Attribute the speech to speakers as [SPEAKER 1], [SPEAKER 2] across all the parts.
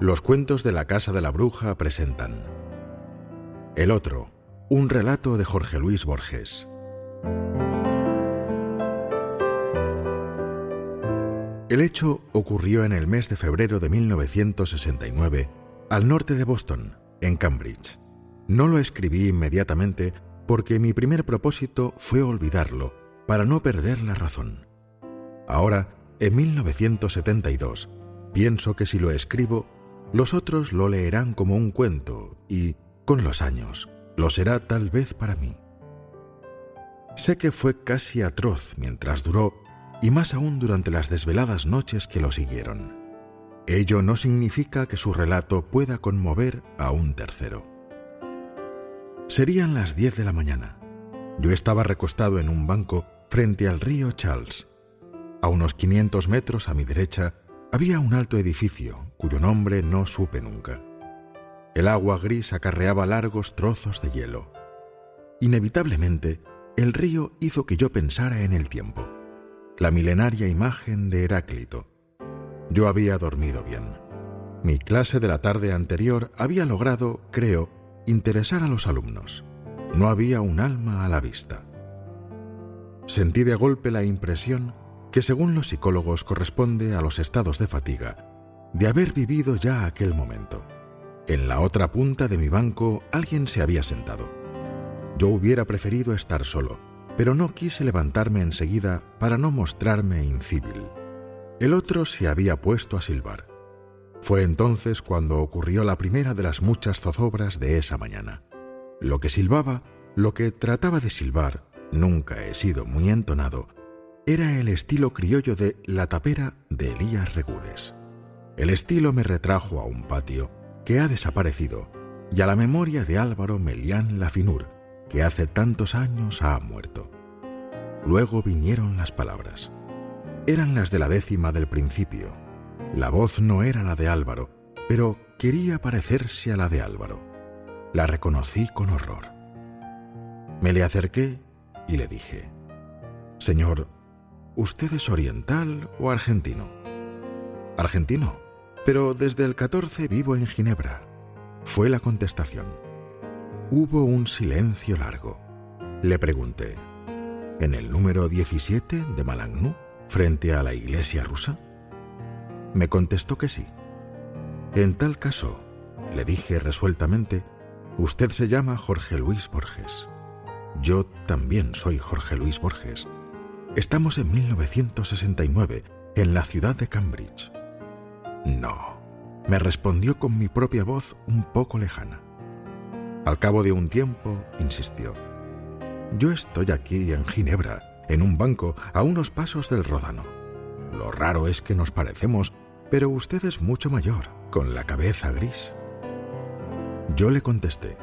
[SPEAKER 1] Los cuentos de la Casa de la Bruja presentan El otro, un relato de Jorge Luis Borges. El hecho ocurrió en el mes de febrero de 1969, al norte de Boston, en Cambridge. No lo escribí inmediatamente porque mi primer propósito fue olvidarlo, para no perder la razón. Ahora, en 1972, pienso que si lo escribo, los otros lo leerán como un cuento y, con los años, lo será tal vez para mí. Sé que fue casi atroz mientras duró y más aún durante las desveladas noches que lo siguieron. Ello no significa que su relato pueda conmover a un tercero. Serían las diez de la mañana. Yo estaba recostado en un banco frente al río Charles. A unos 500 metros a mi derecha había un alto edificio cuyo nombre no supe nunca. El agua gris acarreaba largos trozos de hielo. Inevitablemente, el río hizo que yo pensara en el tiempo, la milenaria imagen de Heráclito. Yo había dormido bien. Mi clase de la tarde anterior había logrado, creo, interesar a los alumnos. No había un alma a la vista. Sentí de golpe la impresión que según los psicólogos corresponde a los estados de fatiga, de haber vivido ya aquel momento. En la otra punta de mi banco alguien se había sentado. Yo hubiera preferido estar solo, pero no quise levantarme enseguida para no mostrarme incivil. El otro se había puesto a silbar. Fue entonces cuando ocurrió la primera de las muchas zozobras de esa mañana. Lo que silbaba, lo que trataba de silbar, nunca he sido muy entonado, era el estilo criollo de La tapera de Elías Regules. El estilo me retrajo a un patio que ha desaparecido y a la memoria de Álvaro Melián Lafinur, que hace tantos años ha muerto. Luego vinieron las palabras. Eran las de la décima del principio. La voz no era la de Álvaro, pero quería parecerse a la de Álvaro. La reconocí con horror. Me le acerqué y le dije, Señor, ¿Usted es oriental o argentino? Argentino, pero desde el 14 vivo en Ginebra. Fue la contestación. Hubo un silencio largo. Le pregunté, ¿en el número 17 de Malagnu, frente a la iglesia rusa? Me contestó que sí. En tal caso, le dije resueltamente, usted se llama Jorge Luis Borges. Yo también soy Jorge Luis Borges Estamos en 1969, en la ciudad de Cambridge. No, me respondió con mi propia voz un poco lejana. Al cabo de un tiempo, insistió. Yo estoy aquí en Ginebra, en un banco, a unos pasos del Ródano. Lo raro es que nos parecemos, pero usted es mucho mayor, con la cabeza gris. Yo le contesté,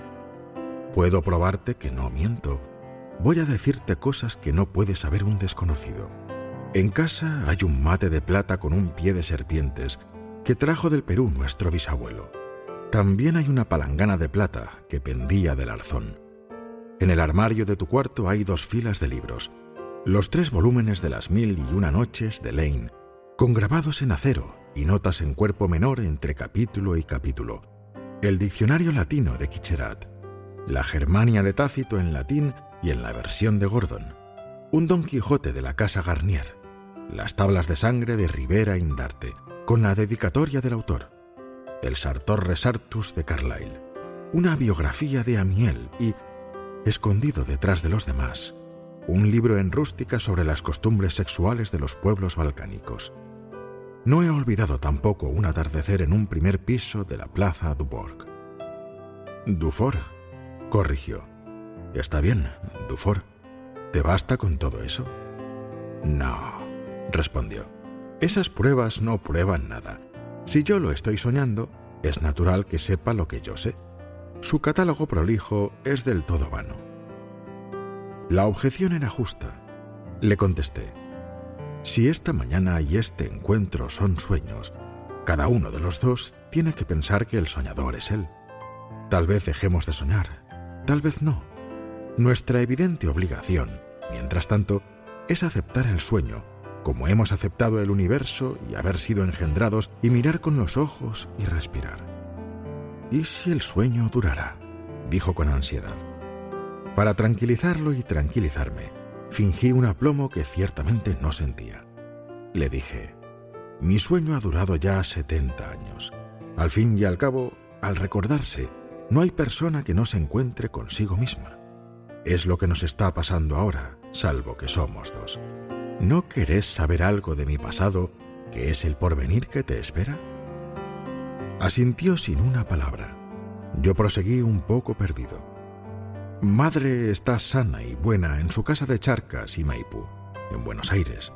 [SPEAKER 1] puedo probarte que no miento voy a decirte cosas que no puede saber un desconocido. En casa hay un mate de plata con un pie de serpientes que trajo del Perú nuestro bisabuelo. También hay una palangana de plata que pendía del arzón. En el armario de tu cuarto hay dos filas de libros, los tres volúmenes de las mil y una noches de Lane, con grabados en acero y notas en cuerpo menor entre capítulo y capítulo, el diccionario latino de Quicherat, la Germania de Tácito en latín y en la versión de Gordon, un Don Quijote de la Casa Garnier, las tablas de sangre de Rivera Indarte, con la dedicatoria del autor, el Sartor Resartus de Carlyle, una biografía de Amiel y, escondido detrás de los demás, un libro en rústica sobre las costumbres sexuales de los pueblos balcánicos. No he olvidado tampoco un atardecer en un primer piso de la Plaza Dubourg. Dufour, corrigió. Está bien, Dufour, ¿te basta con todo eso? No, respondió. Esas pruebas no prueban nada. Si yo lo estoy soñando, es natural que sepa lo que yo sé. Su catálogo prolijo es del todo vano. La objeción era justa. Le contesté, si esta mañana y este encuentro son sueños, cada uno de los dos tiene que pensar que el soñador es él. Tal vez dejemos de soñar, tal vez no. Nuestra evidente obligación, mientras tanto, es aceptar el sueño, como hemos aceptado el universo y haber sido engendrados, y mirar con los ojos y respirar. ¿Y si el sueño durará? dijo con ansiedad. Para tranquilizarlo y tranquilizarme, Fingí un aplomo que ciertamente no sentía. Le dije, mi sueño ha durado ya 70 años. Al fin y al cabo, al recordarse, no hay persona que no se encuentre consigo misma. Es lo que nos está pasando ahora, salvo que somos dos. ¿No querés saber algo de mi pasado, que es el porvenir que te espera? Asintió sin una palabra. Yo proseguí un poco perdido. Madre está sana y buena en su casa de Charcas y Maipú, en Buenos Aires,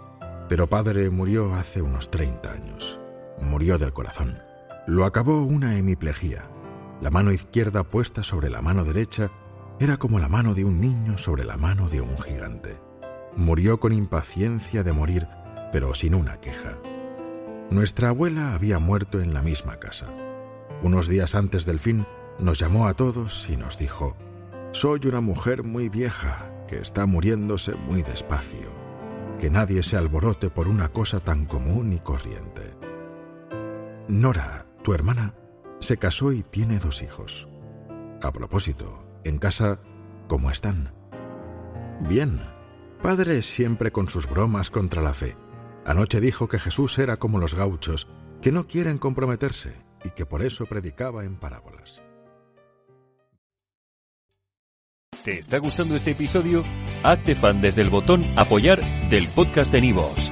[SPEAKER 1] pero padre murió hace unos 30 años. Murió del corazón. Lo acabó una hemiplegia. La mano izquierda puesta sobre la mano derecha era como la mano de un niño sobre la mano de un gigante. Murió con impaciencia de morir, pero sin una queja. Nuestra abuela había muerto en la misma casa. Unos días antes del fin, nos llamó a todos y nos dijo, soy una mujer muy vieja que está muriéndose muy despacio. Que nadie se alborote por una cosa tan común y corriente. Nora, tu hermana, se casó y tiene dos hijos. A propósito, en casa, ¿cómo están? Bien. Padre siempre con sus bromas contra la fe. Anoche dijo que Jesús era como los gauchos, que no quieren comprometerse y que por eso predicaba en parábolas.
[SPEAKER 2] ¿Te está gustando este episodio? Hazte fan desde el botón Apoyar del podcast de Nivos.